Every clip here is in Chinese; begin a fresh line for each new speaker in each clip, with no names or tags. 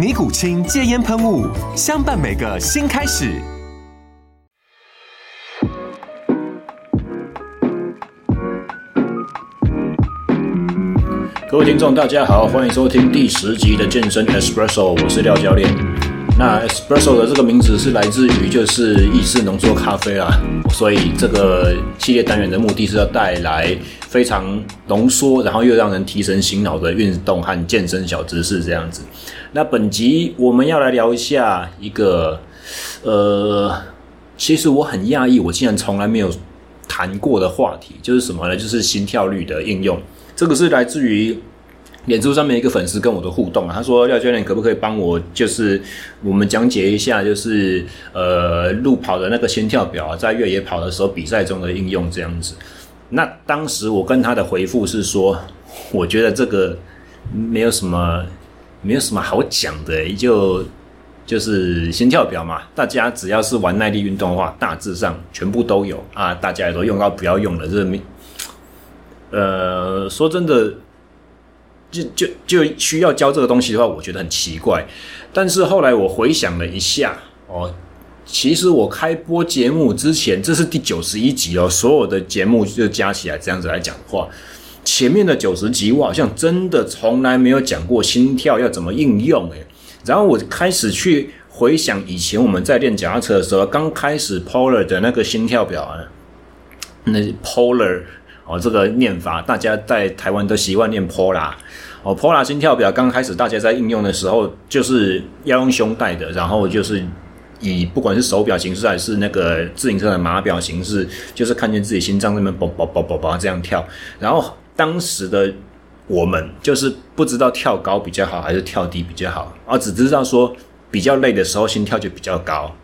尼古清戒烟喷雾，相伴每个新开始。
各位听众，大家好，欢迎收听第十集的健身 Espresso，我是廖教练。那 Espresso 的这个名字是来自于就是意式浓缩咖啡啊，所以这个系列单元的目的是要带来非常浓缩，然后又让人提神醒脑的运动和健身小知识这样子。那本集我们要来聊一下一个，呃，其实我很讶异，我竟然从来没有谈过的话题，就是什么呢？就是心跳率的应用。这个是来自于脸书上面一个粉丝跟我的互动啊，他说：“廖教练可不可以帮我，就是我们讲解一下，就是呃，路跑的那个心跳表啊，在越野跑的时候比赛中的应用这样子。”那当时我跟他的回复是说：“我觉得这个没有什么。”没有什么好讲的，就就是心跳表嘛。大家只要是玩耐力运动的话，大致上全部都有啊。大家也都用到不要用了，这没。呃，说真的，就就就需要教这个东西的话，我觉得很奇怪。但是后来我回想了一下，哦，其实我开播节目之前，这是第九十一集哦，所有的节目就加起来这样子来讲的话。前面的九十集，我好像真的从来没有讲过心跳要怎么应用诶。然后我开始去回想以前我们在练脚踏车的时候，刚开始 Polar 的那个心跳表啊，那 Polar 哦，这个念法大家在台湾都习惯念 Polar 哦，Polar 心跳表刚开始大家在应用的时候，就是要用胸带的，然后就是以不管是手表形式还是那个自行车的码表形式，就是看见自己心脏那边嘣嘣嘣嘣嘣这样跳，然后。当时的我们就是不知道跳高比较好还是跳低比较好，而只知道说比较累的时候心跳就比较高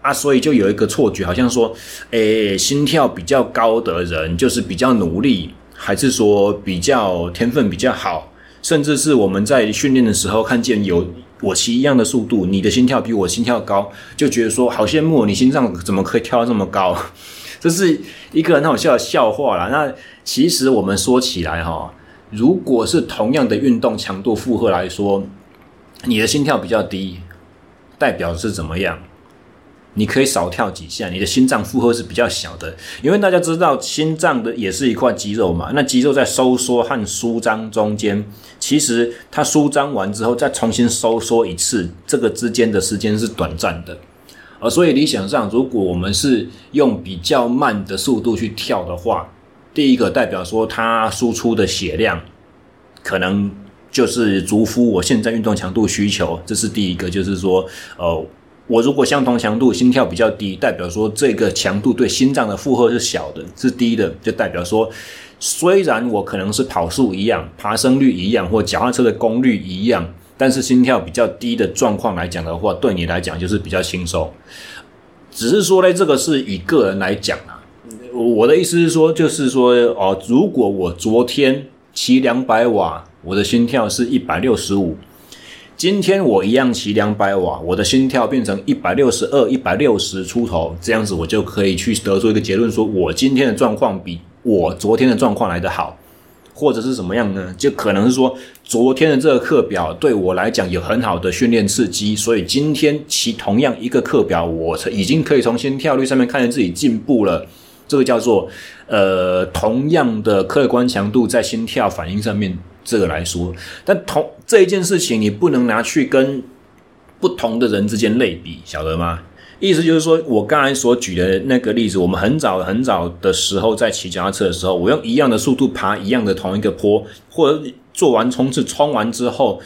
啊，所以就有一个错觉，好像说，诶，心跳比较高的人就是比较努力，还是说比较天分比较好，甚至是我们在训练的时候看见有我骑一样的速度，你的心跳比我心跳高，就觉得说好羡慕，你心脏怎么可以跳这么高？这是一个很好笑的笑话啦。那其实我们说起来哈，如果是同样的运动强度负荷来说，你的心跳比较低，代表是怎么样？你可以少跳几下，你的心脏负荷是比较小的。因为大家知道，心脏的也是一块肌肉嘛。那肌肉在收缩和舒张中间，其实它舒张完之后再重新收缩一次，这个之间的时间是短暂的。而所以理想上，如果我们是用比较慢的速度去跳的话，第一个代表说它输出的血量可能就是足符我现在运动强度需求，这是第一个。就是说，呃，我如果相同强度心跳比较低，代表说这个强度对心脏的负荷是小的，是低的，就代表说虽然我可能是跑速一样，爬升率一样，或脚踏车的功率一样。但是心跳比较低的状况来讲的话，对你来讲就是比较轻松。只是说呢，这个是以个人来讲啊。我的意思是说，就是说哦，如果我昨天骑两百瓦，我的心跳是一百六十五，今天我一样骑两百瓦，我的心跳变成一百六十二、一百六十出头，这样子我就可以去得出一个结论，说我今天的状况比我昨天的状况来得好。或者是什么样呢？就可能是说，昨天的这个课表对我来讲有很好的训练刺激，所以今天其同样一个课表，我已经可以从心跳率上面看见自己进步了。这个叫做呃，同样的客观强度在心跳反应上面这个来说，但同这一件事情你不能拿去跟不同的人之间类比，晓得吗？意思就是说，我刚才所举的那个例子，我们很早很早的时候在骑脚踏车的时候，我用一样的速度爬一样的同一个坡，或者做完冲刺冲完之后，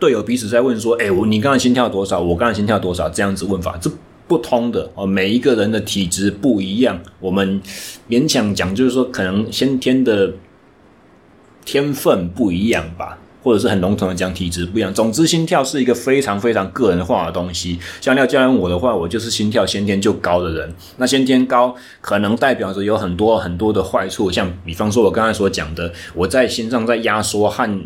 队友彼此在问说：“哎，我你刚才心跳多少？我刚才心跳多少？”这样子问法，这不通的哦。每一个人的体质不一样，我们勉强讲就是说，可能先天的天分不一样吧。或者是很笼统的讲，体质不一样。总之，心跳是一个非常非常个人化的东西。像廖教练我的话，我就是心跳先天就高的人。那先天高，可能代表着有很多很多的坏处。像比方说，我刚才所讲的，我在心脏在压缩和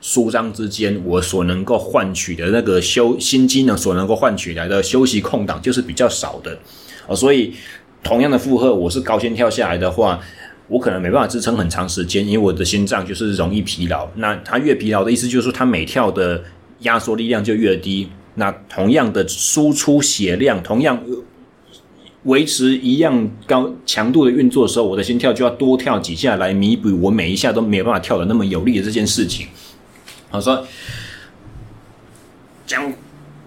舒张之间，我所能够换取的那个休心机呢，所能够换取来的休息空档就是比较少的。哦，所以同样的负荷，我是高心跳下来的话。我可能没办法支撑很长时间，因为我的心脏就是容易疲劳。那它越疲劳的意思就是说，它每跳的压缩力量就越低。那同样的输出血量，同样维持一样高强度的运作的时候，我的心跳就要多跳几下来弥补我每一下都没有办法跳的那么有力的这件事情。好，说讲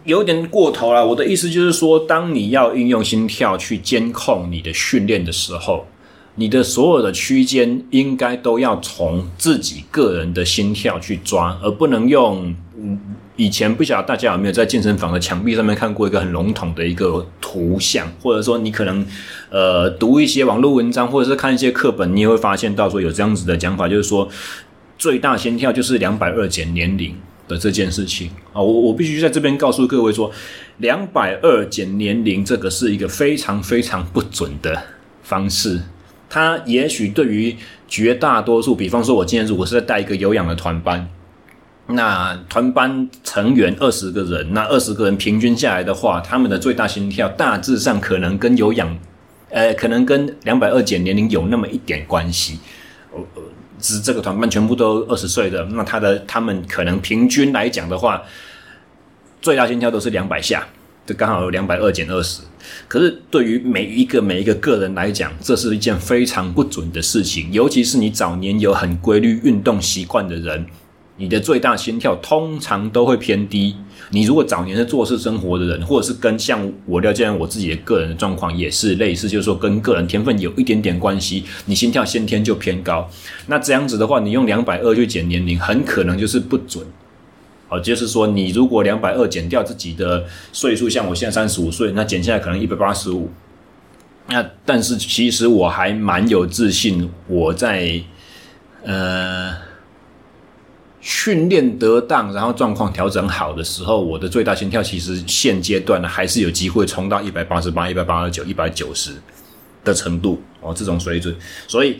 有点过头了。我的意思就是说，当你要运用心跳去监控你的训练的时候。你的所有的区间应该都要从自己个人的心跳去抓，而不能用。以前不晓得大家有没有在健身房的墙壁上面看过一个很笼统的一个图像，或者说你可能呃读一些网络文章，或者是看一些课本，你也会发现到说有这样子的讲法，就是说最大心跳就是两百二减年龄的这件事情啊。我我必须在这边告诉各位说，两百二减年龄这个是一个非常非常不准的方式。它也许对于绝大多数，比方说，我今天如果是在带一个有氧的团班，那团班成员二十个人，那二十个人平均下来的话，他们的最大心跳大致上可能跟有氧，呃，可能跟两百二减年龄有那么一点关系。呃，只是这个团班全部都二十岁的，那他的他们可能平均来讲的话，最大心跳都是两百下。这刚好有两百二减二十，可是对于每一个每一个个人来讲，这是一件非常不准的事情。尤其是你早年有很规律运动习惯的人，你的最大心跳通常都会偏低。你如果早年是坐式生活的人，或者是跟像我了解我自己的个人的状况也是类似，就是说跟个人天分有一点点关系，你心跳先天就偏高。那这样子的话，你用两百二去减年龄，很可能就是不准。哦，就是说，你如果两百二减掉自己的岁数，像我现在三十五岁，那减下来可能一百八十五。那但是其实我还蛮有自信，我在呃训练得当，然后状况调整好的时候，我的最大心跳其实现阶段呢还是有机会冲到一百八十八、一百八十九、一百九十的程度哦，这种水准，所以。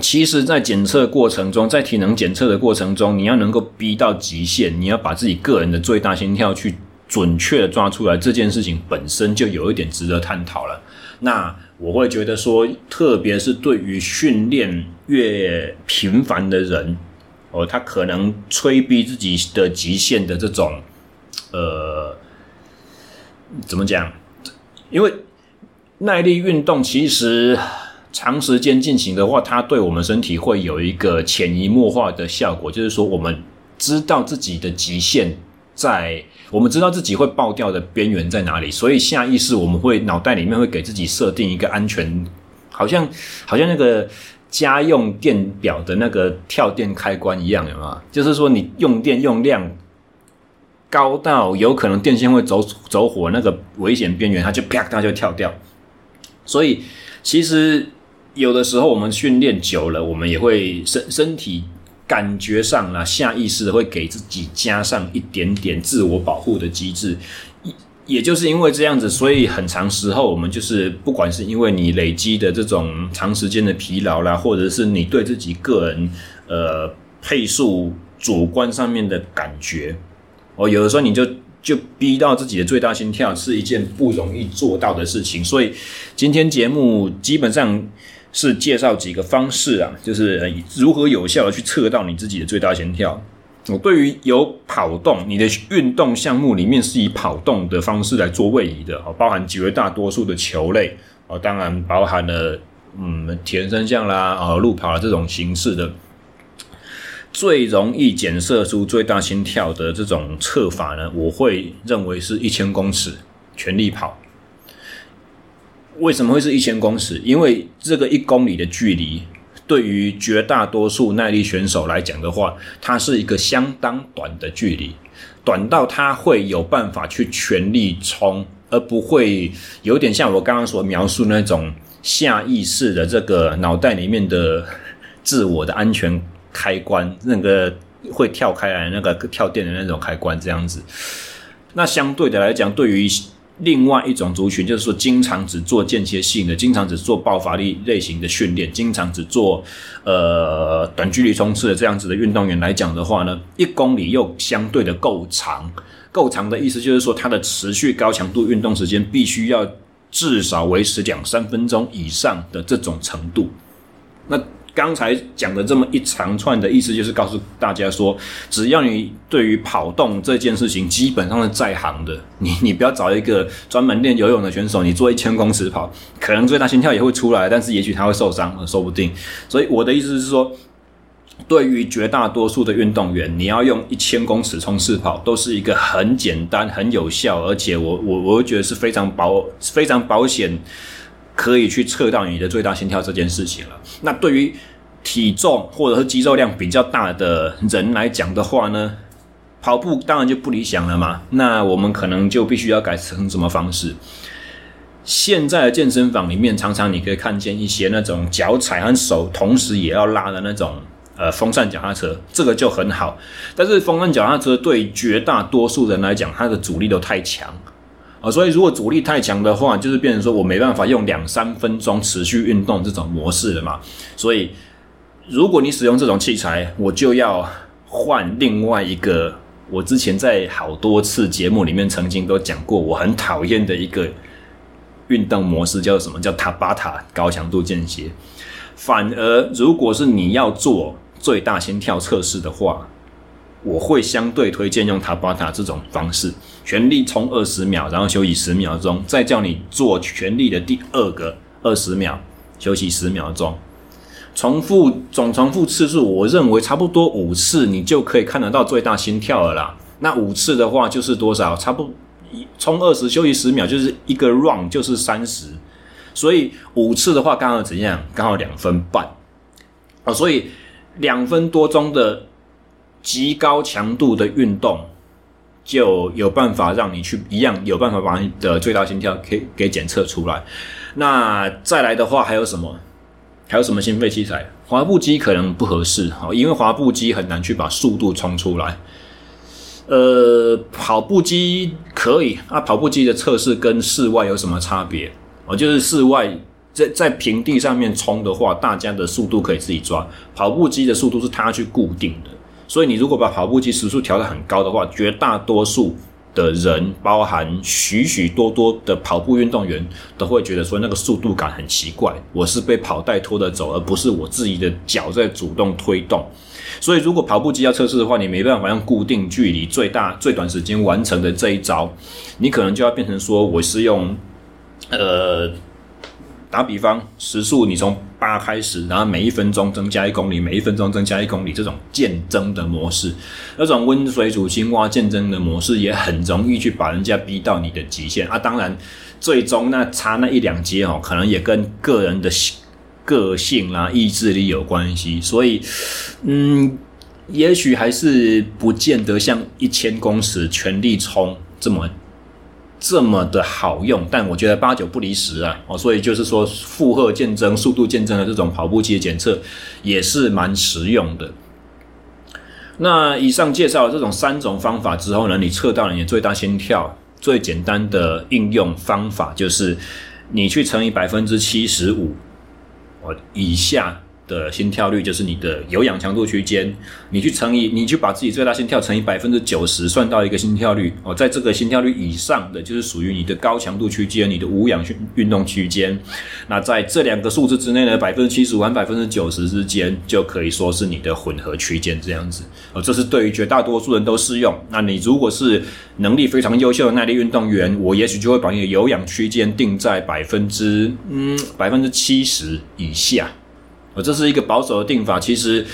其实，在检测过程中，在体能检测的过程中，你要能够逼到极限，你要把自己个人的最大心跳去准确的抓出来，这件事情本身就有一点值得探讨了。那我会觉得说，特别是对于训练越频繁的人，哦，他可能催逼自己的极限的这种，呃，怎么讲？因为耐力运动其实。长时间进行的话，它对我们身体会有一个潜移默化的效果，就是说，我们知道自己的极限在，我们知道自己会爆掉的边缘在哪里，所以下意识我们会脑袋里面会给自己设定一个安全，好像好像那个家用电表的那个跳电开关一样，有没有？就是说，你用电用量高到有可能电线会走走火那个危险边缘，它就啪，它就跳掉。所以其实。有的时候我们训练久了，我们也会身身体感觉上啦，下意识的会给自己加上一点点自我保护的机制。也就是因为这样子，所以很长时候我们就是不管是因为你累积的这种长时间的疲劳啦，或者是你对自己个人呃配速主观上面的感觉，哦，有的时候你就就逼到自己的最大心跳是一件不容易做到的事情。所以今天节目基本上。是介绍几个方式啊，就是如何有效的去测到你自己的最大心跳。我对于有跑动，你的运动项目里面是以跑动的方式来做位移的，包含绝大多数的球类，哦，当然包含了嗯铁人三项啦，啊路跑啦这种形式的，最容易检测出最大心跳的这种测法呢，我会认为是一千公尺全力跑。为什么会是一千公尺？因为这个一公里的距离，对于绝大多数耐力选手来讲的话，它是一个相当短的距离，短到他会有办法去全力冲，而不会有点像我刚刚所描述那种下意识的这个脑袋里面的自我的安全开关，那个会跳开来那个跳电的那种开关这样子。那相对的来讲，对于另外一种族群，就是说经常只做间歇性的，经常只做爆发力类型的训练，经常只做呃短距离冲刺的这样子的运动员来讲的话呢，一公里又相对的够长，够长的意思就是说，它的持续高强度运动时间必须要至少维持两三分钟以上的这种程度，那。刚才讲的这么一长串的意思，就是告诉大家说，只要你对于跑动这件事情基本上是在行的，你你不要找一个专门练游泳的选手，你做一千公尺跑，可能最大心跳也会出来，但是也许他会受伤，说不定。所以我的意思是说，对于绝大多数的运动员，你要用一千公尺冲刺跑，都是一个很简单、很有效，而且我我我觉得是非常保非常保险。可以去测到你的最大心跳这件事情了。那对于体重或者是肌肉量比较大的人来讲的话呢，跑步当然就不理想了嘛。那我们可能就必须要改成什么方式？现在的健身房里面，常常你可以看见一些那种脚踩和手同时也要拉的那种呃风扇脚踏车，这个就很好。但是风扇脚踏车对绝大多数人来讲，它的阻力都太强。啊，所以如果阻力太强的话，就是变成说我没办法用两三分钟持续运动这种模式了嘛。所以，如果你使用这种器材，我就要换另外一个。我之前在好多次节目里面曾经都讲过，我很讨厌的一个运动模式叫什么？叫塔巴塔高强度间歇。反而，如果是你要做最大心跳测试的话，我会相对推荐用塔巴塔这种方式，全力冲二十秒，然后休息十秒钟，再叫你做全力的第二个二十秒，休息十秒钟，重复总重复次数，我认为差不多五次，你就可以看得到最大心跳了啦。那五次的话就是多少？差不多冲二十休息十秒，就是一个 run 就是三十，所以五次的话刚好怎样？刚好两分半啊，所以两分多钟的。极高强度的运动就有办法让你去一样有办法把你的最大心跳给给检测出来。那再来的话还有什么？还有什么心肺器材？滑步机可能不合适哈，因为滑步机很难去把速度冲出来。呃，跑步机可以啊，跑步机的测试跟室外有什么差别？哦，就是室外在在平地上面冲的话，大家的速度可以自己抓，跑步机的速度是它去固定的。所以你如果把跑步机时速调得很高的话，绝大多数的人，包含许许多多的跑步运动员，都会觉得说那个速度感很奇怪。我是被跑带拖着走，而不是我自己的脚在主动推动。所以如果跑步机要测试的话，你没办法用固定距离、最大最短时间完成的这一招，你可能就要变成说我是用，呃。打比方，时速你从八开始，然后每一分钟增加一公里，每一分钟增加一公里，这种渐增的模式，那种温水煮青蛙渐增的模式，也很容易去把人家逼到你的极限啊。当然，最终那差那一两阶哦，可能也跟个人的个性啦、意志力有关系。所以，嗯，也许还是不见得像一千公尺全力冲这么。这么的好用，但我觉得八九不离十啊，哦，所以就是说负荷渐增、速度渐增的这种跑步机的检测也是蛮实用的。那以上介绍了这种三种方法之后呢，你测到了你的最大心跳，最简单的应用方法就是你去乘以百分之七十五，哦，以下。的心跳率就是你的有氧强度区间，你去乘以，你去把自己最大心跳乘以百分之九十，算到一个心跳率哦，在这个心跳率以上的，就是属于你的高强度区间，你的无氧运运动区间。那在这两个数字之内呢，百分之七十五和百分之九十之间，就可以说是你的混合区间这样子哦。这是对于绝大多数人都适用。那你如果是能力非常优秀的耐力运动员，我也许就会把你的有氧区间定在百分之嗯百分之七十以下。这是一个保守的定法，其实，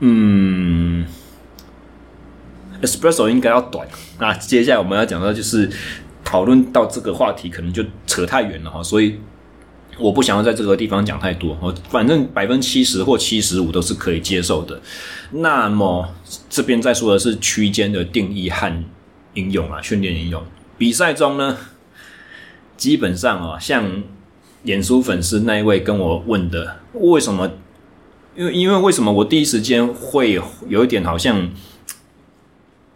嗯，Espresso 应该要短。那接下来我们要讲到就是讨论到这个话题，可能就扯太远了哈，所以我不想要在这个地方讲太多。我反正百分之七十或七十五都是可以接受的。那么这边再说的是区间的定义和应用啊，训练应用。比赛中呢，基本上啊，像演出粉丝那一位跟我问的，为什么？因为因为为什么我第一时间会有一点好像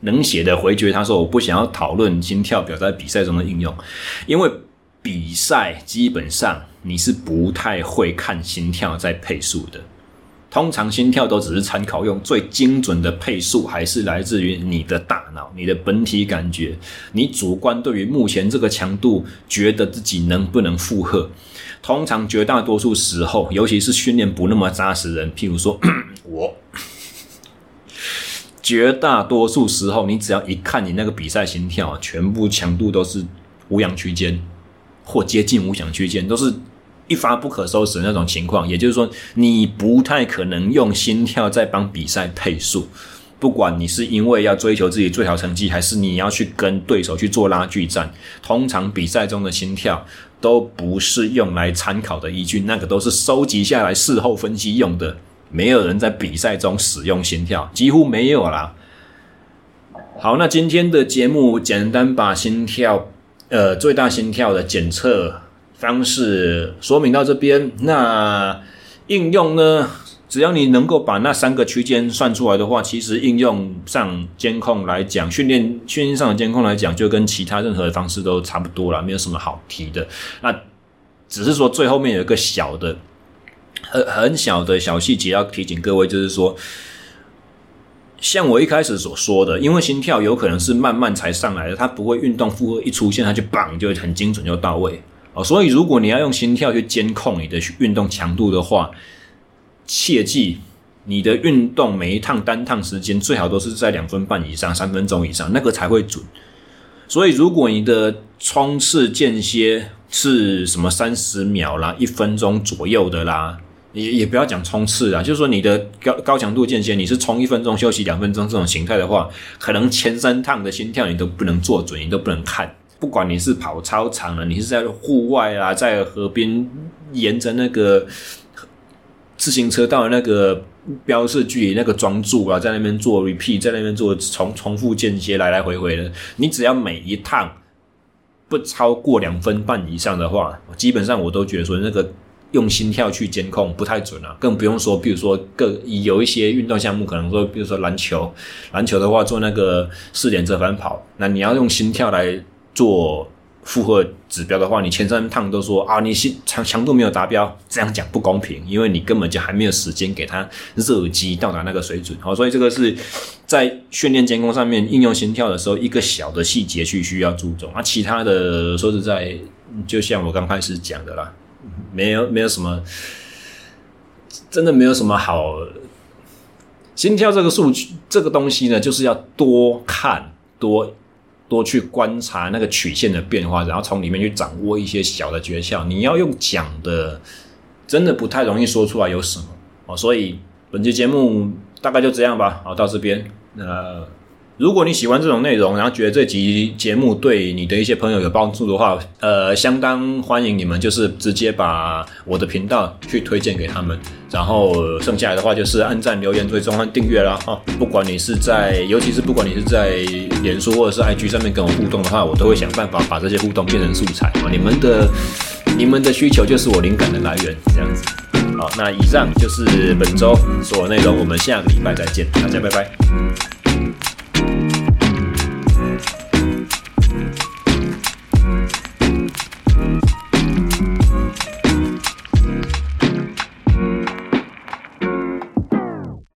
冷血的回绝？他说我不想要讨论心跳表在比赛中的应用，因为比赛基本上你是不太会看心跳在配速的。通常心跳都只是参考用，最精准的配速还是来自于你的大脑、你的本体感觉，你主观对于目前这个强度觉得自己能不能负荷。通常绝大多数时候，尤其是训练不那么扎实人，譬如说我，绝大多数时候，你只要一看你那个比赛心跳，全部强度都是无氧区间或接近无氧区间，都是。一发不可收拾的那种情况，也就是说，你不太可能用心跳在帮比赛配速。不管你是因为要追求自己最好成绩，还是你要去跟对手去做拉锯战，通常比赛中的心跳都不是用来参考的依据，那个都是收集下来事后分析用的。没有人在比赛中使用心跳，几乎没有啦。好，那今天的节目简单把心跳，呃，最大心跳的检测。方式说明到这边，那应用呢？只要你能够把那三个区间算出来的话，其实应用上监控来讲，训练训练上的监控来讲，就跟其他任何的方式都差不多了，没有什么好提的。那只是说最后面有一个小的、很很小的小细节要提醒各位，就是说，像我一开始所说的，因为心跳有可能是慢慢才上来的，它不会运动负荷一出现，它就砰就很精准就到位。哦，所以如果你要用心跳去监控你的运动强度的话，切记你的运动每一趟单趟时间最好都是在两分半以上、三分钟以上，那个才会准。所以如果你的冲刺间歇是什么三十秒啦、一分钟左右的啦，也也不要讲冲刺啦，就是说你的高高强度间歇你是冲一分钟休息两分钟这种形态的话，可能前三趟的心跳你都不能做准，你都不能看。不管你是跑操场了，你是在户外啊，在河边沿着那个自行车道的那个标示距离那个桩柱啊，在那边做 repeat，在那边做重重复间歇来来回回的，你只要每一趟不超过两分半以上的话，基本上我都觉得说那个用心跳去监控不太准啊，更不用说，比如说各有一些运动项目，可能说，比如说篮球，篮球的话做那个四点折返跑，那你要用心跳来。做负荷指标的话，你前三趟都说啊，你心强强度没有达标，这样讲不公平，因为你根本就还没有时间给他热机到达那个水准。好，所以这个是在训练监控上面应用心跳的时候，一个小的细节去需要注重啊。其他的说实在，就像我刚开始讲的啦，没有没有什么，真的没有什么好。心跳这个数据这个东西呢，就是要多看多。多去观察那个曲线的变化，然后从里面去掌握一些小的诀窍。你要用讲的，真的不太容易说出来有什么哦。所以本期节目大概就这样吧。好，到这边，呃。如果你喜欢这种内容，然后觉得这集节目对你的一些朋友有帮助的话，呃，相当欢迎你们就是直接把我的频道去推荐给他们，然后剩下来的话就是按赞、留言、追踪和订阅啦。哈，不管你是在，尤其是不管你是在脸书或者是 IG 上面跟我互动的话，我都会想办法把这些互动变成素材啊。你们的你们的需求就是我灵感的来源，这样子。好，那以上就是本周所有内容，我们下个礼拜再见，大家拜拜。